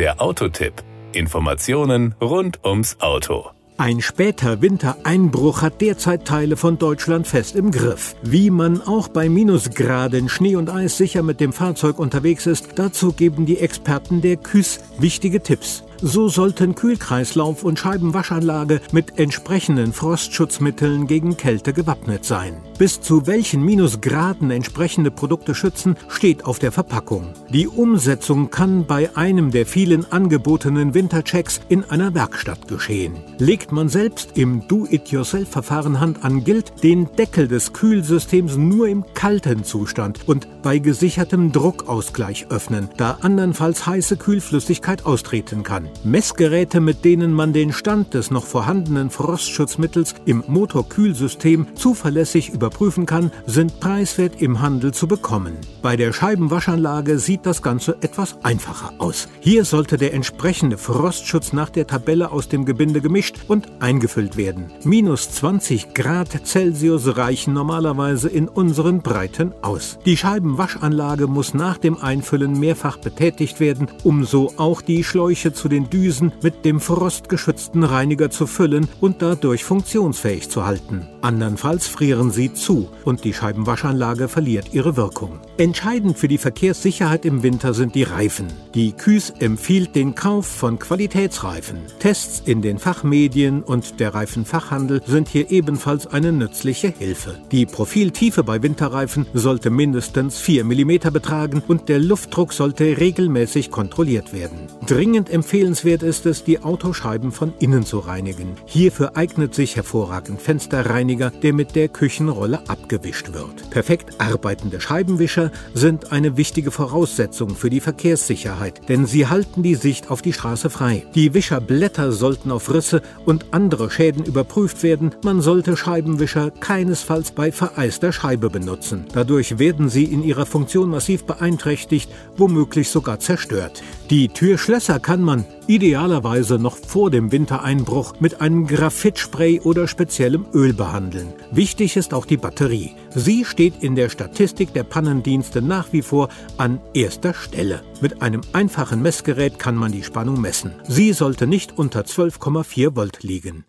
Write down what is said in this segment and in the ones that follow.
Der Autotipp. Informationen rund ums Auto. Ein später Wintereinbruch hat derzeit Teile von Deutschland fest im Griff. Wie man auch bei Minusgraden Schnee und Eis sicher mit dem Fahrzeug unterwegs ist, dazu geben die Experten der KÜS wichtige Tipps. So sollten Kühlkreislauf und Scheibenwaschanlage mit entsprechenden Frostschutzmitteln gegen Kälte gewappnet sein. Bis zu welchen Minusgraden entsprechende Produkte schützen, steht auf der Verpackung. Die Umsetzung kann bei einem der vielen angebotenen Winterchecks in einer Werkstatt geschehen. Legt man selbst im Do-it-yourself-Verfahren Hand an, gilt den Deckel des Kühlsystems nur im kalten Zustand und bei gesichertem Druckausgleich öffnen, da andernfalls heiße Kühlflüssigkeit austreten kann. Messgeräte, mit denen man den Stand des noch vorhandenen Frostschutzmittels im Motorkühlsystem zuverlässig überprüfen kann, sind preiswert im Handel zu bekommen. Bei der Scheibenwaschanlage sieht das Ganze etwas einfacher aus. Hier sollte der entsprechende Frostschutz nach der Tabelle aus dem Gebinde gemischt und eingefüllt werden. Minus 20 Grad Celsius reichen normalerweise in unseren Breiten aus. Die Scheibenwaschanlage muss nach dem Einfüllen mehrfach betätigt werden, um so auch die Schläuche zu den den Düsen mit dem frostgeschützten Reiniger zu füllen und dadurch funktionsfähig zu halten. Andernfalls frieren sie zu und die Scheibenwaschanlage verliert ihre Wirkung. Entscheidend für die Verkehrssicherheit im Winter sind die Reifen. Die KÜS empfiehlt den Kauf von Qualitätsreifen. Tests in den Fachmedien und der Reifenfachhandel sind hier ebenfalls eine nützliche Hilfe. Die Profiltiefe bei Winterreifen sollte mindestens 4 mm betragen und der Luftdruck sollte regelmäßig kontrolliert werden. Dringend empfehlen Empfehlenswert ist es, die Autoscheiben von innen zu reinigen. Hierfür eignet sich hervorragend Fensterreiniger, der mit der Küchenrolle abgewischt wird. Perfekt arbeitende Scheibenwischer sind eine wichtige Voraussetzung für die Verkehrssicherheit, denn sie halten die Sicht auf die Straße frei. Die Wischerblätter sollten auf Risse und andere Schäden überprüft werden. Man sollte Scheibenwischer keinesfalls bei vereister Scheibe benutzen. Dadurch werden sie in ihrer Funktion massiv beeinträchtigt, womöglich sogar zerstört. Die Türschlösser kann man idealerweise noch vor dem Wintereinbruch mit einem Graphitspray oder speziellem Öl behandeln. Wichtig ist auch die Batterie. Sie steht in der Statistik der Pannendienste nach wie vor an erster Stelle. Mit einem einfachen Messgerät kann man die Spannung messen. Sie sollte nicht unter 12,4 Volt liegen.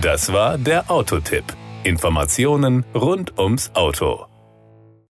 Das war der Autotipp. Informationen rund ums Auto.